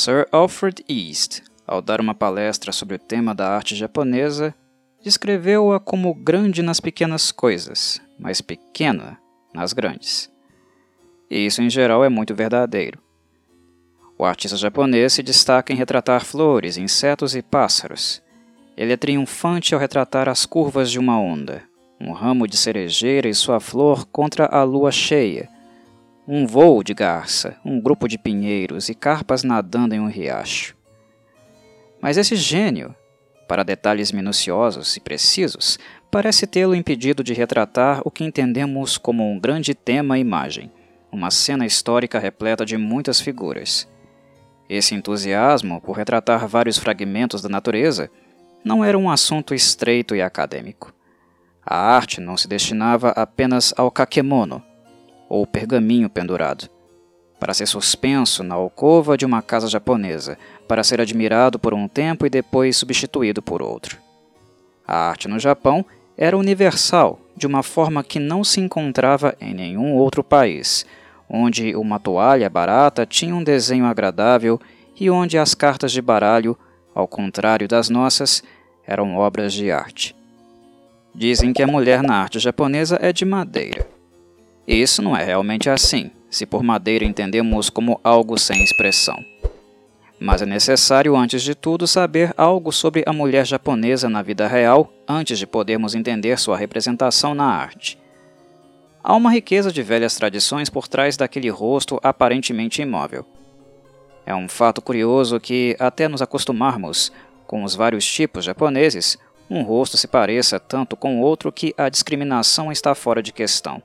Sir Alfred East, ao dar uma palestra sobre o tema da arte japonesa, descreveu-a como grande nas pequenas coisas, mas pequena nas grandes. E isso, em geral, é muito verdadeiro. O artista japonês se destaca em retratar flores, insetos e pássaros. Ele é triunfante ao retratar as curvas de uma onda, um ramo de cerejeira e sua flor contra a lua cheia, um voo de garça, um grupo de pinheiros e carpas nadando em um riacho. Mas esse gênio para detalhes minuciosos e precisos, parece tê-lo impedido de retratar o que entendemos como um grande tema e imagem, uma cena histórica repleta de muitas figuras. Esse entusiasmo por retratar vários fragmentos da natureza não era um assunto estreito e acadêmico. A arte não se destinava apenas ao kakemono, ou pergaminho pendurado, para ser suspenso na alcova de uma casa japonesa, para ser admirado por um tempo e depois substituído por outro. A arte no Japão era universal, de uma forma que não se encontrava em nenhum outro país, onde uma toalha barata tinha um desenho agradável e onde as cartas de baralho, ao contrário das nossas, eram obras de arte. Dizem que a mulher na arte japonesa é de madeira. Isso não é realmente assim se por madeira entendemos como algo sem expressão. Mas é necessário, antes de tudo, saber algo sobre a mulher japonesa na vida real antes de podermos entender sua representação na arte. Há uma riqueza de velhas tradições por trás daquele rosto aparentemente imóvel. É um fato curioso que, até nos acostumarmos com os vários tipos japoneses, um rosto se pareça tanto com outro que a discriminação está fora de questão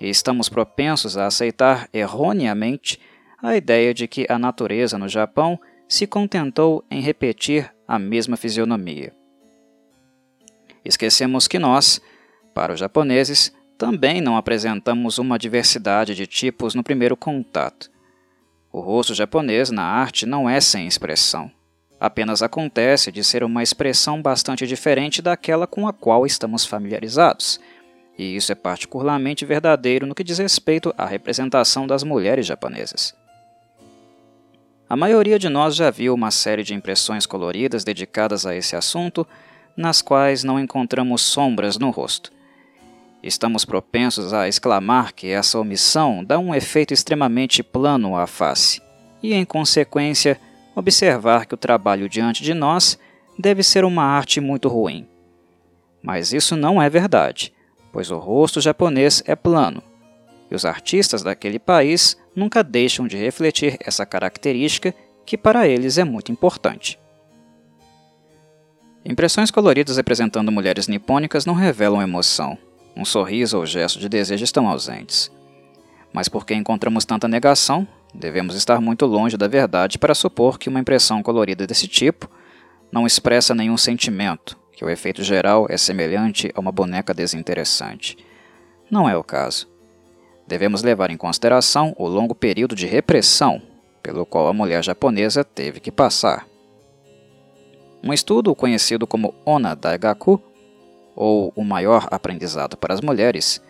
e estamos propensos a aceitar erroneamente a ideia de que a natureza no Japão se contentou em repetir a mesma fisionomia. Esquecemos que nós, para os japoneses, também não apresentamos uma diversidade de tipos no primeiro contato. O rosto japonês na arte não é sem expressão. Apenas acontece de ser uma expressão bastante diferente daquela com a qual estamos familiarizados e isso é particularmente verdadeiro no que diz respeito à representação das mulheres japonesas. A maioria de nós já viu uma série de impressões coloridas dedicadas a esse assunto, nas quais não encontramos sombras no rosto. Estamos propensos a exclamar que essa omissão dá um efeito extremamente plano à face, e, em consequência, observar que o trabalho diante de nós deve ser uma arte muito ruim. Mas isso não é verdade pois o rosto japonês é plano, e os artistas daquele país nunca deixam de refletir essa característica que para eles é muito importante. Impressões coloridas representando mulheres nipônicas não revelam emoção. Um sorriso ou gesto de desejo estão ausentes. Mas porque encontramos tanta negação, devemos estar muito longe da verdade para supor que uma impressão colorida desse tipo não expressa nenhum sentimento, que o efeito geral é semelhante a uma boneca desinteressante. Não é o caso. Devemos levar em consideração o longo período de repressão pelo qual a mulher japonesa teve que passar. Um estudo conhecido como Ona Daigaku, ou o maior aprendizado para as mulheres,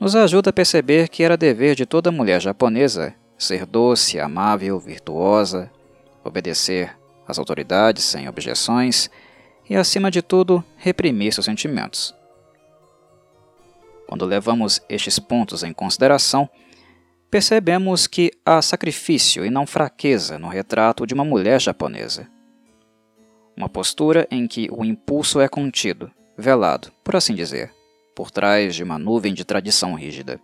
nos ajuda a perceber que era dever de toda mulher japonesa ser doce, amável, virtuosa, obedecer às autoridades sem objeções e, acima de tudo, reprimir seus sentimentos. Quando levamos estes pontos em consideração, percebemos que há sacrifício e não fraqueza no retrato de uma mulher japonesa. Uma postura em que o impulso é contido, velado, por assim dizer, por trás de uma nuvem de tradição rígida.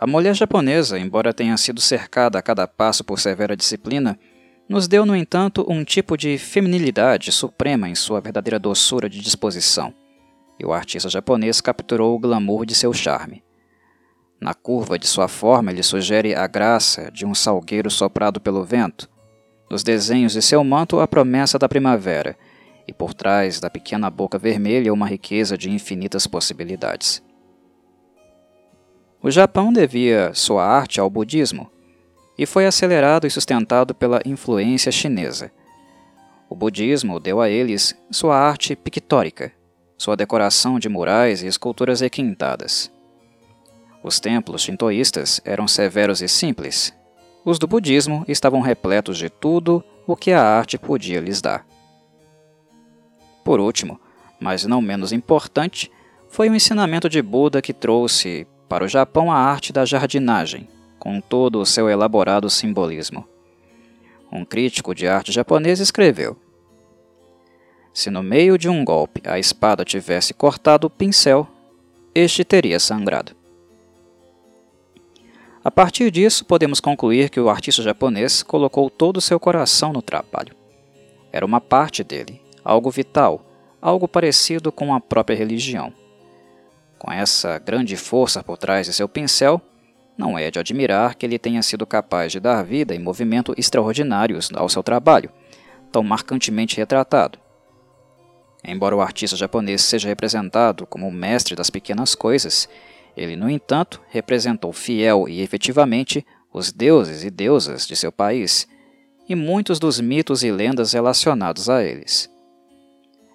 A mulher japonesa, embora tenha sido cercada a cada passo por severa disciplina, nos deu, no entanto, um tipo de feminilidade suprema em sua verdadeira doçura de disposição, e o artista japonês capturou o glamour de seu charme. Na curva de sua forma, ele sugere a graça de um salgueiro soprado pelo vento, nos desenhos de seu manto, a promessa da primavera, e por trás da pequena boca vermelha, uma riqueza de infinitas possibilidades. O Japão devia sua arte ao budismo e foi acelerado e sustentado pela influência chinesa. O budismo deu a eles sua arte pictórica, sua decoração de murais e esculturas requintadas. Os templos shintoístas eram severos e simples. Os do budismo estavam repletos de tudo o que a arte podia lhes dar. Por último, mas não menos importante, foi o ensinamento de Buda que trouxe para o Japão a arte da jardinagem, com todo o seu elaborado simbolismo. Um crítico de arte japonês escreveu: Se no meio de um golpe a espada tivesse cortado o pincel, este teria sangrado. A partir disso, podemos concluir que o artista japonês colocou todo o seu coração no trabalho. Era uma parte dele, algo vital, algo parecido com a própria religião. Com essa grande força por trás de seu pincel, não é de admirar que ele tenha sido capaz de dar vida e movimento extraordinários ao seu trabalho, tão marcantemente retratado. Embora o artista japonês seja representado como o mestre das pequenas coisas, ele, no entanto, representou fiel e efetivamente os deuses e deusas de seu país e muitos dos mitos e lendas relacionados a eles.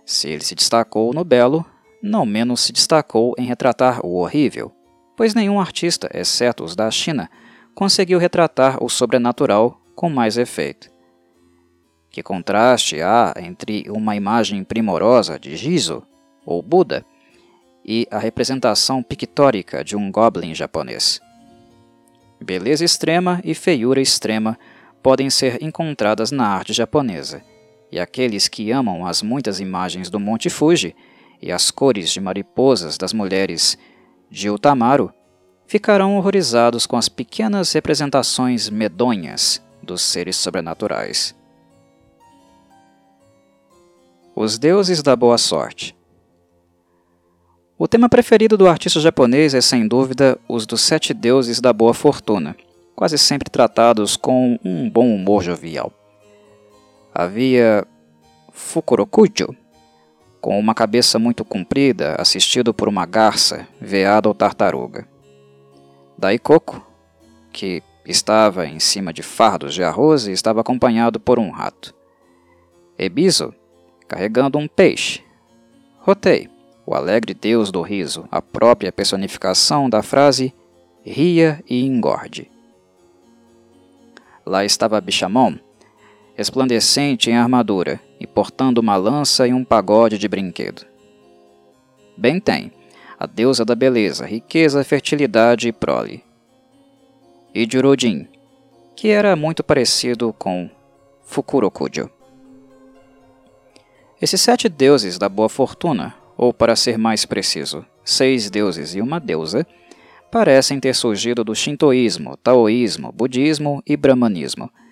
Se ele se destacou no belo, não menos se destacou em retratar o horrível, pois nenhum artista, exceto os da China, conseguiu retratar o sobrenatural com mais efeito. Que contraste há entre uma imagem primorosa de Jizo, ou Buda, e a representação pictórica de um goblin japonês. Beleza extrema e feiura extrema podem ser encontradas na arte japonesa, e aqueles que amam as muitas imagens do Monte Fuji e as cores de mariposas das mulheres de Utamaru ficarão horrorizados com as pequenas representações medonhas dos seres sobrenaturais. Os deuses da boa sorte. O tema preferido do artista japonês é sem dúvida os dos sete deuses da boa fortuna, quase sempre tratados com um bom humor jovial havia Fukurokujo, com uma cabeça muito comprida, assistido por uma garça, veada ou tartaruga. Daikoko, que estava em cima de fardos de arroz e estava acompanhado por um rato. Ebizo, carregando um peixe. Rotei, o alegre deus do riso, a própria personificação da frase ria e engorde. Lá estava Bichamon, resplandecente em armadura e portando uma lança e um pagode de brinquedo. Bem tem, a deusa da beleza, riqueza, fertilidade e prole. E Jurojin, que era muito parecido com Fukurokujo. Esses sete deuses da boa fortuna, ou para ser mais preciso, seis deuses e uma deusa, parecem ter surgido do shintoísmo, taoísmo, budismo e brahmanismo –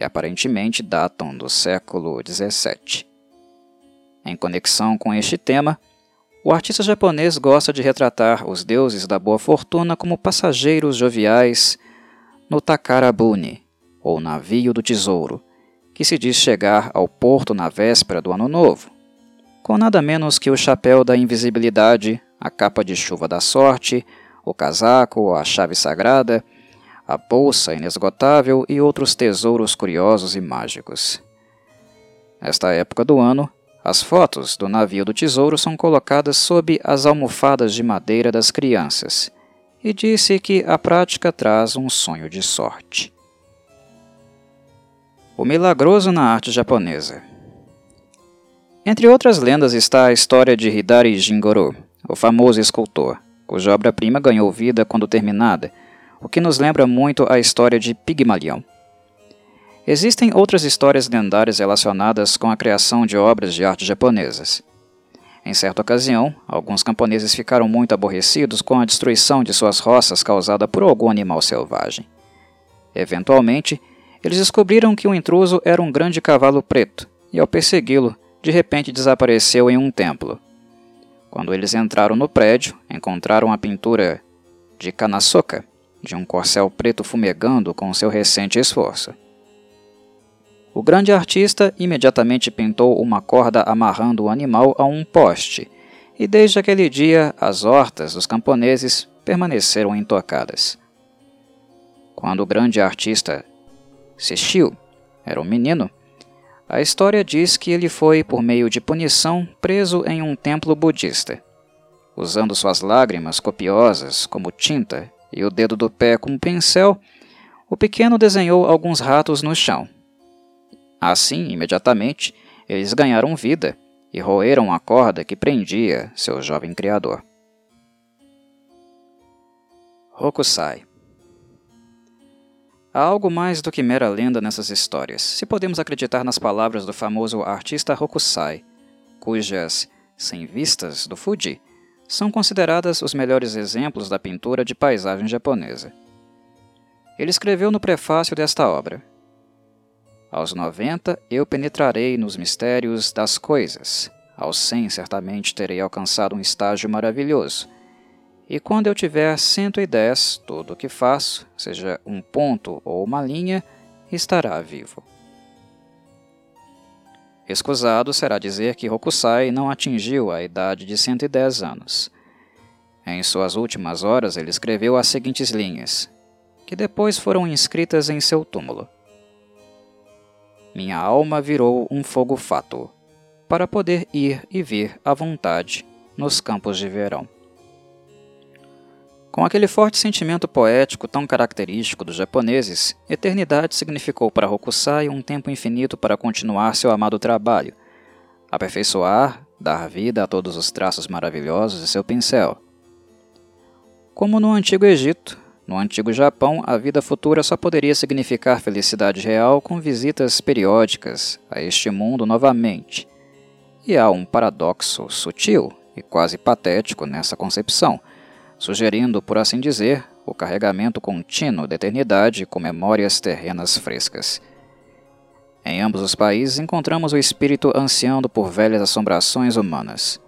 e aparentemente datam do século XVII. Em conexão com este tema, o artista japonês gosta de retratar os deuses da boa fortuna como passageiros joviais no Takarabuni, ou navio do tesouro, que se diz chegar ao porto na véspera do Ano Novo, com nada menos que o chapéu da invisibilidade, a capa de chuva da sorte, o casaco, a chave sagrada a bolsa inesgotável e outros tesouros curiosos e mágicos. Nesta época do ano, as fotos do navio do tesouro são colocadas sob as almofadas de madeira das crianças, e disse que a prática traz um sonho de sorte. O milagroso na arte japonesa. Entre outras lendas está a história de Hidari Jingoro, o famoso escultor, cuja obra-prima ganhou vida quando terminada o que nos lembra muito a história de Pigmalião. Existem outras histórias lendárias relacionadas com a criação de obras de arte japonesas. Em certa ocasião, alguns camponeses ficaram muito aborrecidos com a destruição de suas roças causada por algum animal selvagem. Eventualmente, eles descobriram que o intruso era um grande cavalo preto, e ao persegui-lo, de repente desapareceu em um templo. Quando eles entraram no prédio, encontraram a pintura de Kanasoka, de um corcel preto fumegando com seu recente esforço. O grande artista imediatamente pintou uma corda amarrando o animal a um poste, e desde aquele dia as hortas dos camponeses permaneceram intocadas. Quando o grande artista Sesshiu era um menino, a história diz que ele foi, por meio de punição, preso em um templo budista. Usando suas lágrimas copiosas como tinta e o dedo do pé com um pincel, o pequeno desenhou alguns ratos no chão. Assim, imediatamente, eles ganharam vida e roeram a corda que prendia seu jovem criador. Hokusai Há algo mais do que mera lenda nessas histórias, se podemos acreditar nas palavras do famoso artista Hokusai, cujas sem vistas do Fuji são consideradas os melhores exemplos da pintura de paisagem japonesa. Ele escreveu no prefácio desta obra: Aos 90 eu penetrarei nos mistérios das coisas. Aos 100 certamente terei alcançado um estágio maravilhoso. E quando eu tiver 110, tudo o que faço, seja um ponto ou uma linha, estará vivo. Escusado será dizer que Hokusai não atingiu a idade de 110 anos. Em suas últimas horas, ele escreveu as seguintes linhas, que depois foram inscritas em seu túmulo. Minha alma virou um fogo fato, para poder ir e vir à vontade nos campos de verão. Com aquele forte sentimento poético tão característico dos japoneses, eternidade significou para Hokusai um tempo infinito para continuar seu amado trabalho, aperfeiçoar, dar vida a todos os traços maravilhosos de seu pincel. Como no Antigo Egito, no antigo Japão, a vida futura só poderia significar felicidade real com visitas periódicas a este mundo novamente. E há um paradoxo sutil e quase patético nessa concepção, sugerindo, por assim dizer, o carregamento contínuo da eternidade com memórias terrenas frescas. Em ambos os países encontramos o espírito ansiando por velhas assombrações humanas.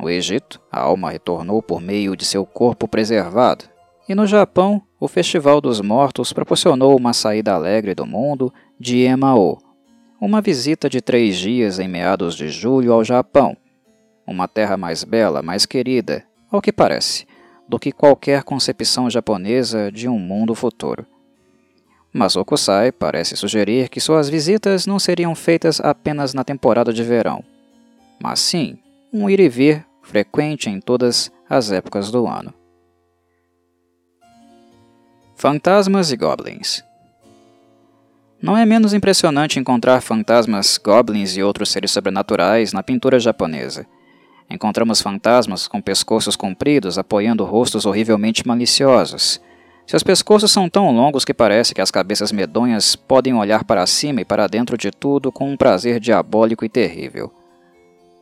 No Egito, a alma retornou por meio de seu corpo preservado, e no Japão, o Festival dos Mortos proporcionou uma saída alegre do mundo de Emao, uma visita de três dias em meados de julho ao Japão, uma terra mais bela, mais querida, ao que parece, do que qualquer concepção japonesa de um mundo futuro. Mas Okusai parece sugerir que suas visitas não seriam feitas apenas na temporada de verão, mas sim um ir e vir frequente em todas as épocas do ano. Fantasmas e Goblins Não é menos impressionante encontrar fantasmas, goblins e outros seres sobrenaturais na pintura japonesa. Encontramos fantasmas com pescoços compridos apoiando rostos horrivelmente maliciosos. Seus pescoços são tão longos que parece que as cabeças medonhas podem olhar para cima e para dentro de tudo com um prazer diabólico e terrível.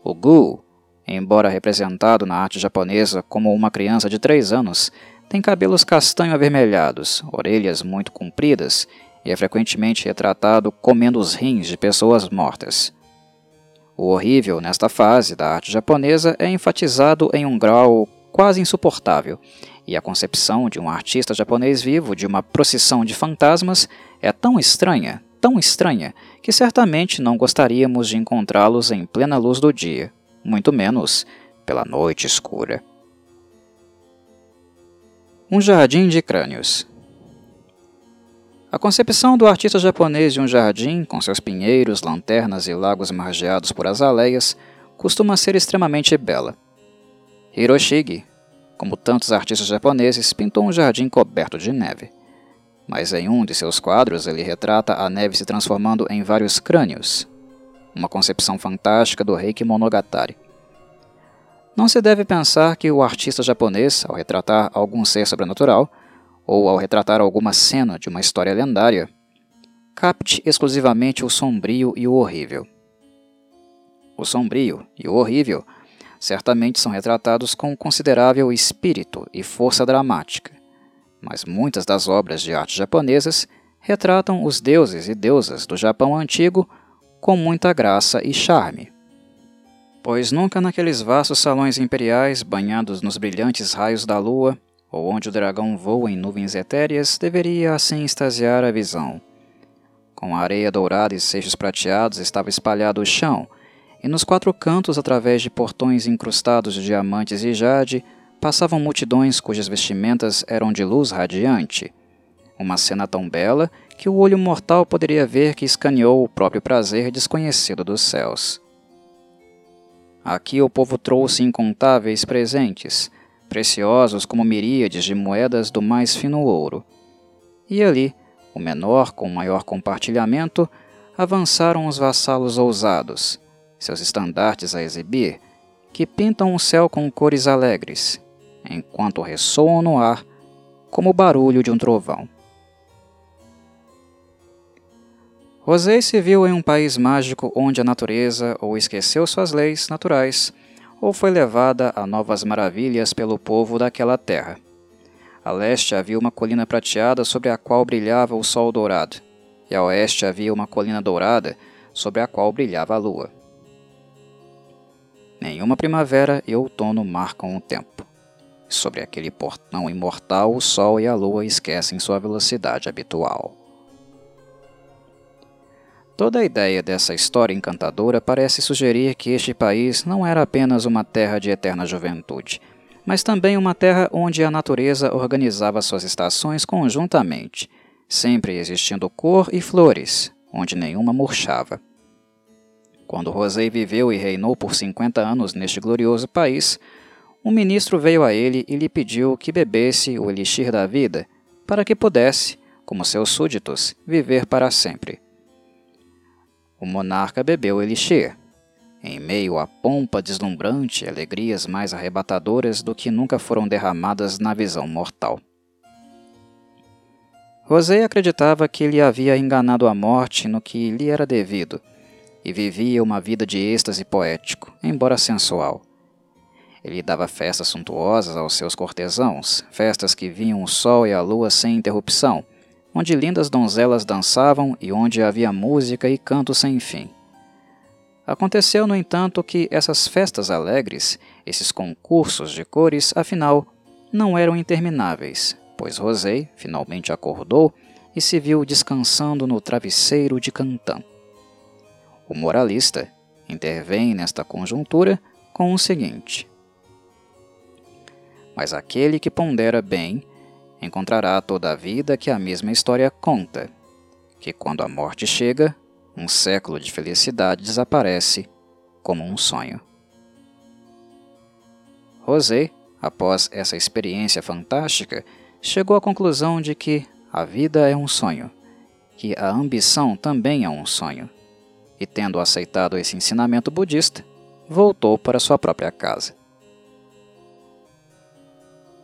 O Gu, embora representado na arte japonesa como uma criança de 3 anos, tem cabelos castanho avermelhados, orelhas muito compridas e é frequentemente retratado comendo os rins de pessoas mortas. O horrível nesta fase da arte japonesa é enfatizado em um grau quase insuportável, e a concepção de um artista japonês vivo de uma procissão de fantasmas é tão estranha, tão estranha, que certamente não gostaríamos de encontrá-los em plena luz do dia, muito menos pela noite escura. Um jardim de crânios. A concepção do artista japonês de um jardim, com seus pinheiros, lanternas e lagos margeados por azaleias, costuma ser extremamente bela. Hiroshige, como tantos artistas japoneses, pintou um jardim coberto de neve. Mas em um de seus quadros ele retrata a neve se transformando em vários crânios, uma concepção fantástica do Reiki Monogatari. Não se deve pensar que o artista japonês, ao retratar algum ser sobrenatural, ou ao retratar alguma cena de uma história lendária, capte exclusivamente o sombrio e o horrível. O sombrio e o horrível certamente são retratados com considerável espírito e força dramática, mas muitas das obras de arte japonesas retratam os deuses e deusas do Japão antigo com muita graça e charme pois nunca naqueles vastos salões imperiais banhados nos brilhantes raios da lua, ou onde o dragão voa em nuvens etéreas, deveria assim extasiar a visão. Com a areia dourada e seixos prateados estava espalhado o chão, e nos quatro cantos, através de portões incrustados de diamantes e jade, passavam multidões cujas vestimentas eram de luz radiante. Uma cena tão bela que o olho mortal poderia ver que escaneou o próprio prazer desconhecido dos céus. Aqui o povo trouxe incontáveis presentes, preciosos como miríades de moedas do mais fino ouro. E ali, o menor com maior compartilhamento, avançaram os vassalos ousados, seus estandartes a exibir, que pintam o céu com cores alegres, enquanto ressoam no ar como o barulho de um trovão. Rosé se viu em um país mágico onde a natureza ou esqueceu suas leis naturais ou foi levada a novas maravilhas pelo povo daquela terra. A leste havia uma colina prateada sobre a qual brilhava o sol dourado, e a oeste havia uma colina dourada sobre a qual brilhava a lua. Nenhuma primavera e outono marcam o tempo. Sobre aquele portão imortal, o sol e a lua esquecem sua velocidade habitual. Toda a ideia dessa história encantadora parece sugerir que este país não era apenas uma terra de eterna juventude, mas também uma terra onde a natureza organizava suas estações conjuntamente, sempre existindo cor e flores, onde nenhuma murchava. Quando Rosei viveu e reinou por 50 anos neste glorioso país, um ministro veio a ele e lhe pediu que bebesse o elixir da vida, para que pudesse, como seus súditos, viver para sempre. O monarca bebeu elixir. Em meio à pompa deslumbrante alegrias mais arrebatadoras do que nunca foram derramadas na visão mortal. Rosé acreditava que ele havia enganado a morte no que lhe era devido, e vivia uma vida de êxtase poético, embora sensual. Ele dava festas suntuosas aos seus cortesãos, festas que vinham o sol e a lua sem interrupção, onde lindas donzelas dançavam e onde havia música e canto sem fim. Aconteceu, no entanto, que essas festas alegres, esses concursos de cores, afinal, não eram intermináveis, pois Rosei finalmente acordou e se viu descansando no travesseiro de Cantã. O moralista intervém nesta conjuntura com o seguinte: Mas aquele que pondera bem encontrará toda a vida que a mesma história conta, que quando a morte chega, um século de felicidade desaparece como um sonho. Rosé, após essa experiência fantástica, chegou à conclusão de que a vida é um sonho, que a ambição também é um sonho, e tendo aceitado esse ensinamento budista, voltou para sua própria casa.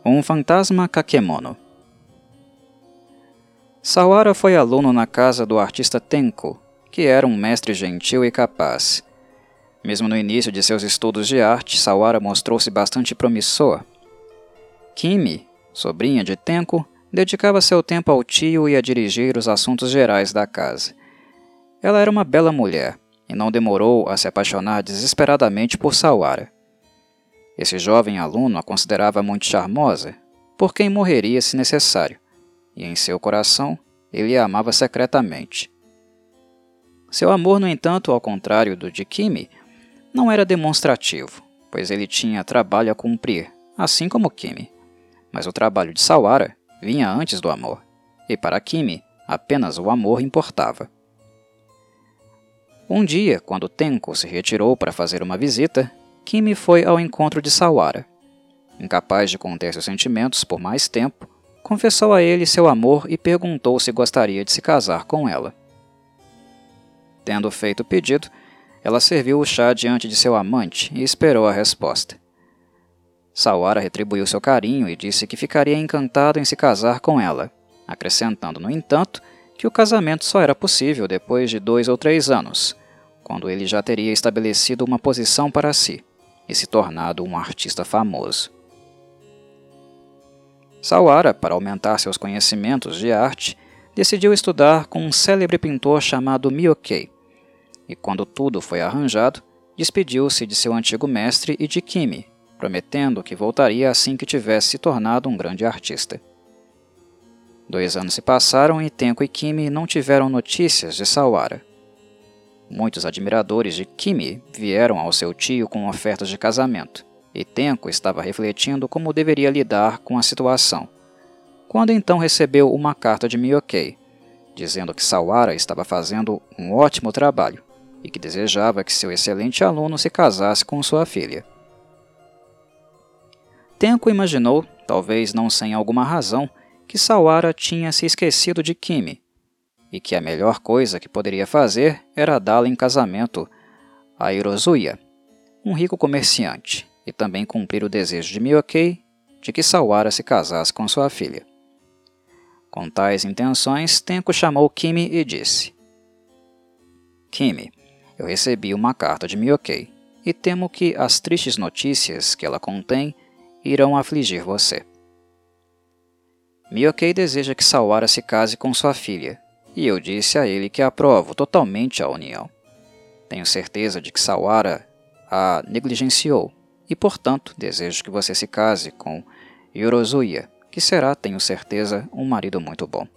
Um fantasma Kakemono Sawara foi aluno na casa do artista Tenko, que era um mestre gentil e capaz. Mesmo no início de seus estudos de arte, Sawara mostrou-se bastante promissor. Kimi, sobrinha de Tenko, dedicava seu tempo ao tio e a dirigir os assuntos gerais da casa. Ela era uma bela mulher e não demorou a se apaixonar desesperadamente por Sawara. Esse jovem aluno a considerava muito charmosa, por quem morreria se necessário e em seu coração ele a amava secretamente. Seu amor, no entanto, ao contrário do de Kimi, não era demonstrativo, pois ele tinha trabalho a cumprir, assim como Kimi. Mas o trabalho de Sawara vinha antes do amor, e para Kimi apenas o amor importava. Um dia, quando Tenko se retirou para fazer uma visita, Kimi foi ao encontro de Sawara. Incapaz de conter seus sentimentos por mais tempo, confessou a ele seu amor e perguntou se gostaria de se casar com ela. Tendo feito o pedido, ela serviu o chá diante de seu amante e esperou a resposta. Sawara retribuiu seu carinho e disse que ficaria encantado em se casar com ela, acrescentando, no entanto, que o casamento só era possível depois de dois ou três anos, quando ele já teria estabelecido uma posição para si e se tornado um artista famoso. Sawara, para aumentar seus conhecimentos de arte, decidiu estudar com um célebre pintor chamado Miyokei. E quando tudo foi arranjado, despediu-se de seu antigo mestre e de Kimi, prometendo que voltaria assim que tivesse se tornado um grande artista. Dois anos se passaram e Tenko e Kimi não tiveram notícias de Sawara. Muitos admiradores de Kimi vieram ao seu tio com ofertas de casamento e Tenko estava refletindo como deveria lidar com a situação, quando então recebeu uma carta de Miyokei, dizendo que Sawara estava fazendo um ótimo trabalho e que desejava que seu excelente aluno se casasse com sua filha. Tenko imaginou, talvez não sem alguma razão, que Sawara tinha se esquecido de Kimi e que a melhor coisa que poderia fazer era dá-la em casamento a Hirozuya, um rico comerciante, e também cumprir o desejo de Miyokei de que Sawara se casasse com sua filha. Com tais intenções, Tenko chamou Kimi e disse: Kimi, eu recebi uma carta de Miyokei e temo que as tristes notícias que ela contém irão afligir você. Miyokei deseja que Sawara se case com sua filha, e eu disse a ele que aprovo totalmente a união. Tenho certeza de que Sawara a negligenciou, e portanto desejo que você se case com Yorozuya, que será, tenho certeza, um marido muito bom.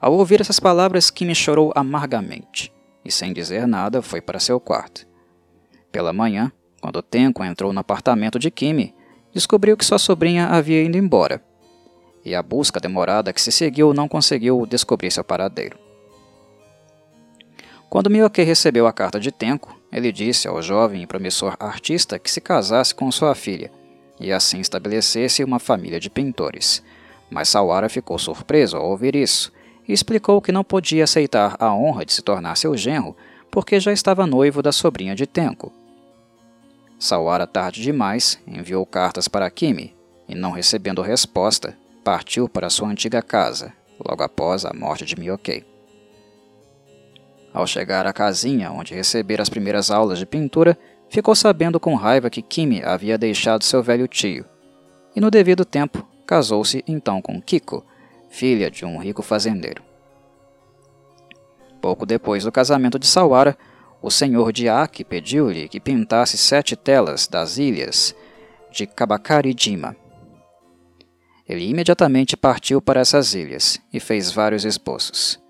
Ao ouvir essas palavras, Kimi chorou amargamente e, sem dizer nada, foi para seu quarto. Pela manhã, quando Tenko entrou no apartamento de Kimi, descobriu que sua sobrinha havia ido embora, e a busca demorada que se seguiu não conseguiu descobrir seu paradeiro. Quando Miyoke recebeu a carta de Tenko, ele disse ao jovem e promissor artista que se casasse com sua filha e assim estabelecesse uma família de pintores. Mas Sawara ficou surpreso ao ouvir isso e explicou que não podia aceitar a honra de se tornar seu genro porque já estava noivo da sobrinha de Tenko. Sawara, tarde demais, enviou cartas para Kimi e, não recebendo resposta, partiu para sua antiga casa, logo após a morte de Miyokei. Ao chegar à casinha onde recebera as primeiras aulas de pintura, ficou sabendo com raiva que Kimi havia deixado seu velho tio, e no devido tempo casou-se então com Kiko, filha de um rico fazendeiro. Pouco depois do casamento de Sawara, o senhor de Aki pediu-lhe que pintasse sete telas das ilhas de Kabakari-jima. Ele imediatamente partiu para essas ilhas e fez vários esboços.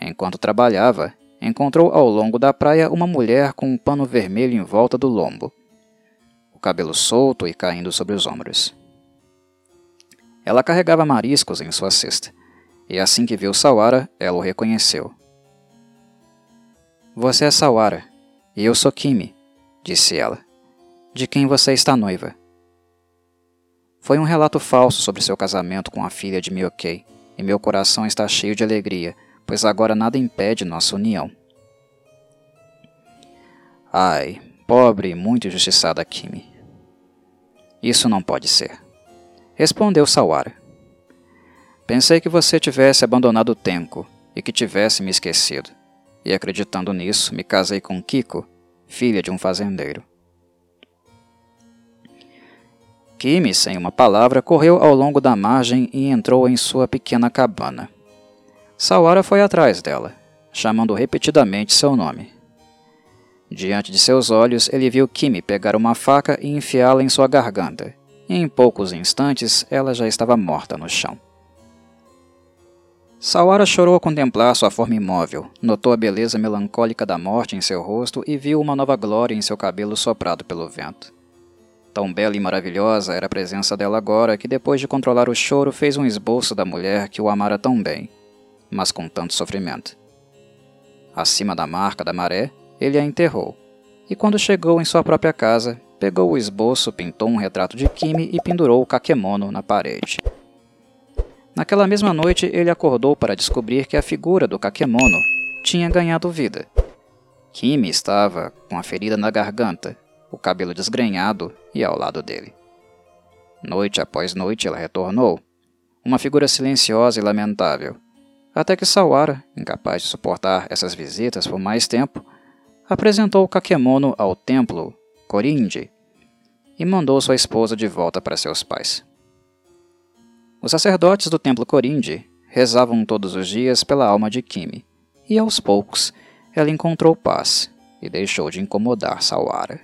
Enquanto trabalhava, encontrou ao longo da praia uma mulher com um pano vermelho em volta do lombo, o cabelo solto e caindo sobre os ombros. Ela carregava mariscos em sua cesta, e assim que viu Sawara, ela o reconheceu. Você é Sawara, e eu sou Kimi, disse ela. De quem você está noiva? Foi um relato falso sobre seu casamento com a filha de Miyokei, e meu coração está cheio de alegria pois agora nada impede nossa união. Ai, pobre e muito injustiçada Kimi. Isso não pode ser. Respondeu Sawara. Pensei que você tivesse abandonado o Tenko e que tivesse me esquecido. E acreditando nisso, me casei com Kiko, filha de um fazendeiro. Kimi, sem uma palavra, correu ao longo da margem e entrou em sua pequena cabana. Sawara foi atrás dela, chamando repetidamente seu nome. Diante de seus olhos, ele viu Kimi pegar uma faca e enfiá-la em sua garganta, e em poucos instantes ela já estava morta no chão. Sawara chorou ao contemplar sua forma imóvel, notou a beleza melancólica da morte em seu rosto e viu uma nova glória em seu cabelo soprado pelo vento. Tão bela e maravilhosa era a presença dela agora que, depois de controlar o choro, fez um esboço da mulher que o amara tão bem mas com tanto sofrimento. Acima da marca da maré, ele a enterrou, e quando chegou em sua própria casa, pegou o esboço, pintou um retrato de Kimi e pendurou o kakemono na parede. Naquela mesma noite, ele acordou para descobrir que a figura do kakemono tinha ganhado vida. Kimi estava com a ferida na garganta, o cabelo desgrenhado e ao lado dele. Noite após noite ela retornou, uma figura silenciosa e lamentável, até que Sawara, incapaz de suportar essas visitas por mais tempo, apresentou o Kakemono ao templo Korindi e mandou sua esposa de volta para seus pais. Os sacerdotes do templo Korindi rezavam todos os dias pela alma de Kimi, e aos poucos ela encontrou paz e deixou de incomodar Sawara.